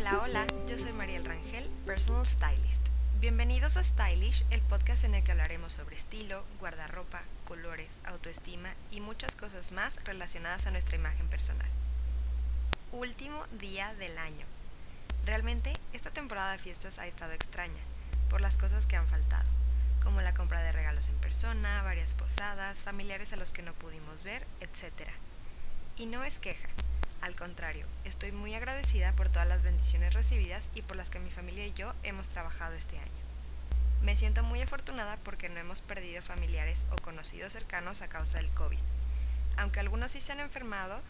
Hola, hola, yo soy Mariel Rangel, Personal Stylist. Bienvenidos a Stylish, el podcast en el que hablaremos sobre estilo, guardarropa, colores, autoestima y muchas cosas más relacionadas a nuestra imagen personal. Último día del año. Realmente, esta temporada de fiestas ha estado extraña, por las cosas que han faltado, como la compra de regalos en persona, varias posadas, familiares a los que no pudimos ver, etc. Y no es queja, al contrario, estoy muy agradecida por todas las bendiciones recibidas y por las que mi familia y yo hemos trabajado este año. Me siento muy afortunada porque no hemos perdido familiares o conocidos cercanos a causa del COVID, aunque algunos sí se han enfermado,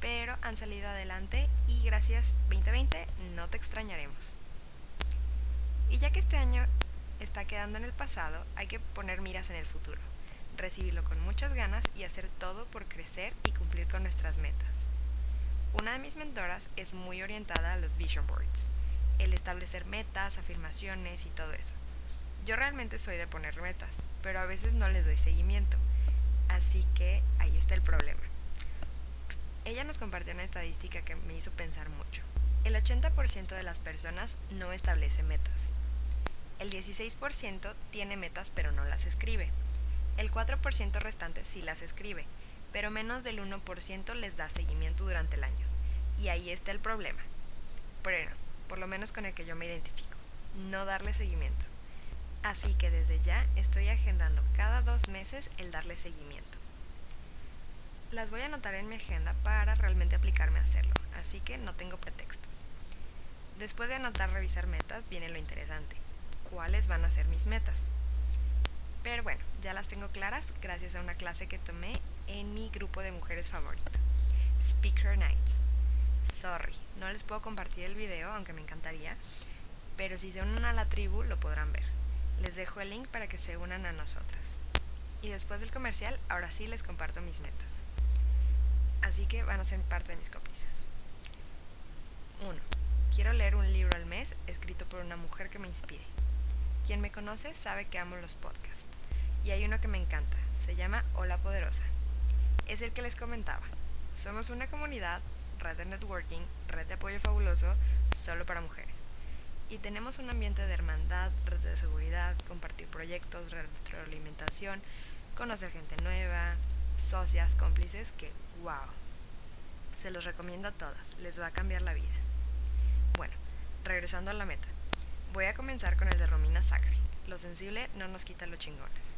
pero han salido adelante y gracias 2020 no te extrañaremos. Y ya que este año está quedando en el pasado, hay que poner miras en el futuro, recibirlo con muchas ganas y hacer todo por crecer y cumplir con nuestras metas. Una de mis mentoras es muy orientada a los vision boards, el establecer metas, afirmaciones y todo eso. Yo realmente soy de poner metas, pero a veces no les doy seguimiento. Así que ahí está el problema. Ella nos compartió una estadística que me hizo pensar mucho. El 80% de las personas no establece metas. El 16% tiene metas pero no las escribe. El 4% restante sí las escribe, pero menos del 1% les da seguimiento durante el año. Y ahí está el problema. Bueno, por lo menos con el que yo me identifico, no darle seguimiento. Así que desde ya estoy agendando cada dos meses el darle seguimiento. Las voy a anotar en mi agenda para realmente aplicarme a hacerlo, así que no tengo pretextos. Después de anotar revisar metas viene lo interesante. ¿Cuáles van a ser mis metas? Pero bueno, ya las tengo claras gracias a una clase que tomé en mi grupo de mujeres favorito, Speaker Nights. Sorry, no les puedo compartir el video, aunque me encantaría, pero si se unen a la tribu lo podrán ver. Les dejo el link para que se unan a nosotras. Y después del comercial, ahora sí les comparto mis metas. Así que van a ser parte de mis cómplices. 1. Quiero leer un libro al mes escrito por una mujer que me inspire. Quien me conoce sabe que amo los podcasts. Y hay uno que me encanta, se llama Hola Poderosa. Es el que les comentaba. Somos una comunidad, red de networking, red de apoyo fabuloso, solo para mujeres. Y tenemos un ambiente de hermandad, red de seguridad, compartir proyectos, retroalimentación, conocer gente nueva, socias, cómplices, que wow. Se los recomiendo a todas, les va a cambiar la vida. Bueno, regresando a la meta. Voy a comenzar con el de Romina Sacre. Lo sensible no nos quita los chingones.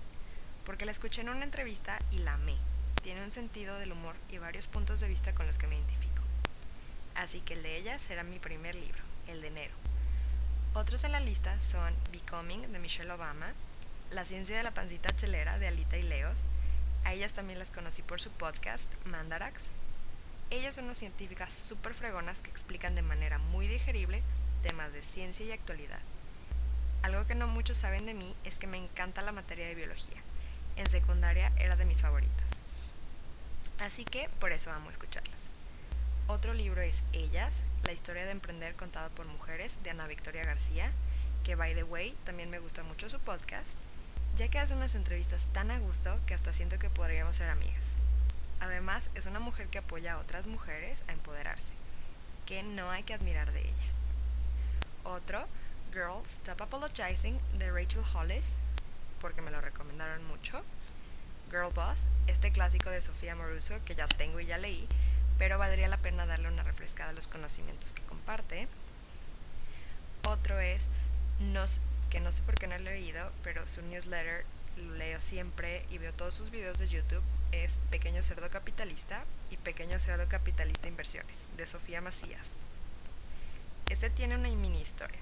Porque la escuché en una entrevista y la amé. Tiene un sentido del humor y varios puntos de vista con los que me identifico. Así que el de ella será mi primer libro, el de enero. Otros en la lista son Becoming de Michelle Obama, La ciencia de la pancita chelera de Alita y Leos. A ellas también las conocí por su podcast, Mandarax. Ellas son unas científicas súper fregonas que explican de manera muy digerible temas de ciencia y actualidad. Algo que no muchos saben de mí es que me encanta la materia de biología. En secundaria era de mis favoritas. Así que por eso amo escucharlas. Otro libro es Ellas, la historia de emprender contada por mujeres de Ana Victoria García, que by the way también me gusta mucho su podcast, ya que hace unas entrevistas tan a gusto que hasta siento que podríamos ser amigas. Además, es una mujer que apoya a otras mujeres a empoderarse, que no hay que admirar de ella. Otro, Girl, Stop Apologizing, de Rachel Hollis, porque me lo recomendaron mucho. Este clásico de Sofía Moruso que ya tengo y ya leí, pero valdría la pena darle una refrescada a los conocimientos que comparte. Otro es, que no sé por qué no he leído, pero su newsletter lo leo siempre y veo todos sus videos de YouTube, es Pequeño Cerdo Capitalista y Pequeño Cerdo Capitalista Inversiones, de Sofía Macías. Este tiene una mini historia.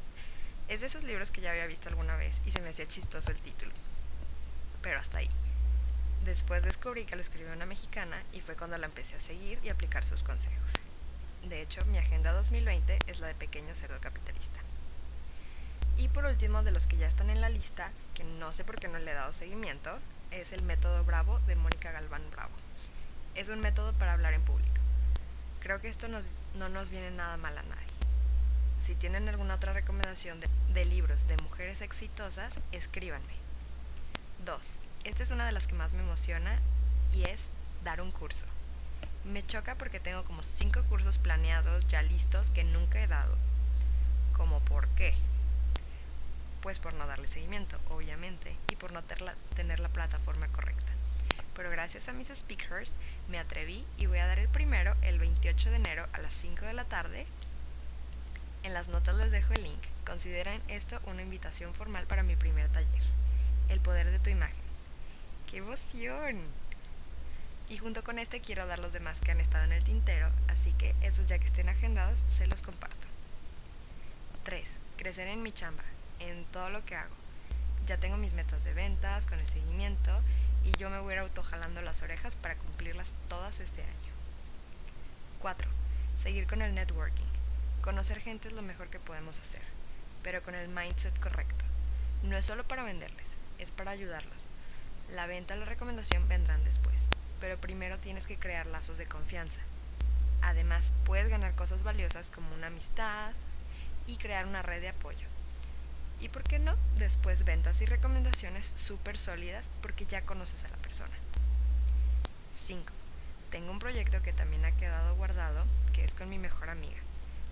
Es de esos libros que ya había visto alguna vez y se me hacía chistoso el título. Pero hasta ahí. Después descubrí que lo escribió una mexicana y fue cuando la empecé a seguir y aplicar sus consejos. De hecho, mi agenda 2020 es la de Pequeño Cerdo Capitalista. Y por último, de los que ya están en la lista, que no sé por qué no le he dado seguimiento, es el método Bravo de Mónica Galván Bravo. Es un método para hablar en público. Creo que esto no nos viene nada mal a nadie. Si tienen alguna otra recomendación de, de libros de mujeres exitosas, escríbanme. 2. Esta es una de las que más me emociona y es dar un curso. Me choca porque tengo como cinco cursos planeados ya listos que nunca he dado. ¿Como por qué? Pues por no darle seguimiento, obviamente, y por no tener la plataforma correcta. Pero gracias a mis speakers me atreví y voy a dar el primero el 28 de enero a las 5 de la tarde. En las notas les dejo el link. Consideren esto una invitación formal para mi primer taller. El poder de tu imagen. ¡Qué emoción! Y junto con este quiero dar los demás que han estado en el tintero, así que esos ya que estén agendados se los comparto. 3. Crecer en mi chamba, en todo lo que hago. Ya tengo mis metas de ventas, con el seguimiento, y yo me voy a ir autojalando las orejas para cumplirlas todas este año. 4. Seguir con el networking. Conocer gente es lo mejor que podemos hacer, pero con el mindset correcto. No es solo para venderles, es para ayudarlos. La venta y la recomendación vendrán después pero primero tienes que crear lazos de confianza. Además, puedes ganar cosas valiosas como una amistad y crear una red de apoyo. Y por qué no, después ventas y recomendaciones súper sólidas porque ya conoces a la persona. 5. Tengo un proyecto que también ha quedado guardado, que es con mi mejor amiga,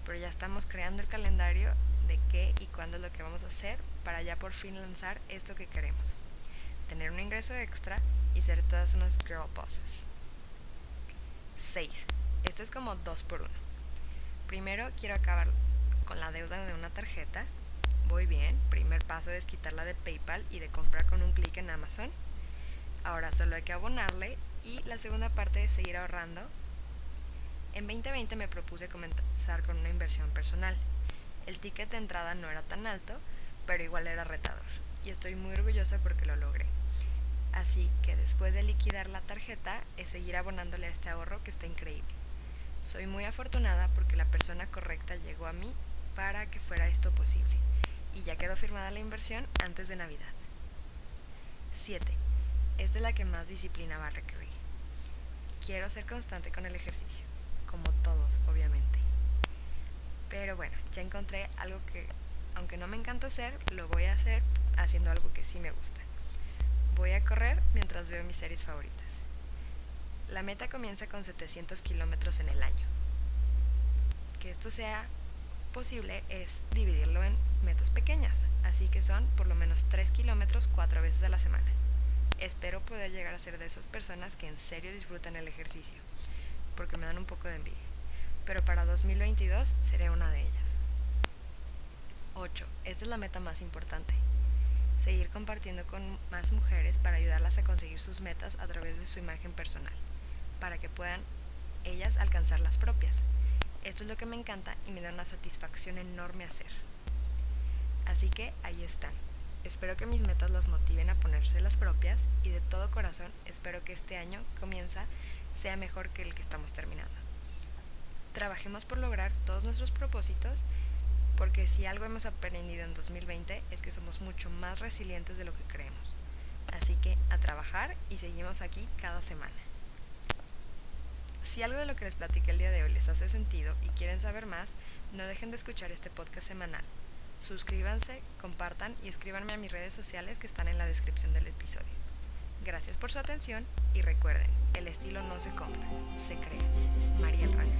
pero ya estamos creando el calendario de qué y cuándo es lo que vamos a hacer para ya por fin lanzar esto que queremos. Tener un ingreso extra y ser todas unas girl bosses. 6. Este es como 2 por 1. Primero quiero acabar con la deuda de una tarjeta. Voy bien. Primer paso es quitarla de PayPal y de comprar con un clic en Amazon. Ahora solo hay que abonarle y la segunda parte es seguir ahorrando. En 2020 me propuse comenzar con una inversión personal. El ticket de entrada no era tan alto, pero igual era retador. Y estoy muy orgullosa porque lo logré. Así que después de liquidar la tarjeta es seguir abonándole a este ahorro que está increíble. Soy muy afortunada porque la persona correcta llegó a mí para que fuera esto posible y ya quedó firmada la inversión antes de Navidad. 7. Esta es la que más disciplina va a requerir. Quiero ser constante con el ejercicio, como todos, obviamente. Pero bueno, ya encontré algo que, aunque no me encanta hacer, lo voy a hacer haciendo algo que sí me gusta. Voy a correr mientras veo mis series favoritas. La meta comienza con 700 kilómetros en el año. Que esto sea posible es dividirlo en metas pequeñas, así que son por lo menos 3 kilómetros 4 veces a la semana. Espero poder llegar a ser de esas personas que en serio disfrutan el ejercicio, porque me dan un poco de envidia. Pero para 2022 seré una de ellas. 8. Esta es la meta más importante seguir compartiendo con más mujeres para ayudarlas a conseguir sus metas a través de su imagen personal, para que puedan ellas alcanzar las propias. Esto es lo que me encanta y me da una satisfacción enorme hacer. Así que ahí están. Espero que mis metas las motiven a ponerse las propias y de todo corazón espero que este año comienza sea mejor que el que estamos terminando. Trabajemos por lograr todos nuestros propósitos porque si algo hemos aprendido en 2020 es que somos mucho más resilientes de lo que creemos. Así que a trabajar y seguimos aquí cada semana. Si algo de lo que les platiqué el día de hoy les hace sentido y quieren saber más, no dejen de escuchar este podcast semanal. Suscríbanse, compartan y escríbanme a mis redes sociales que están en la descripción del episodio. Gracias por su atención y recuerden, el estilo no se compra, se crea. Mariel Rangel,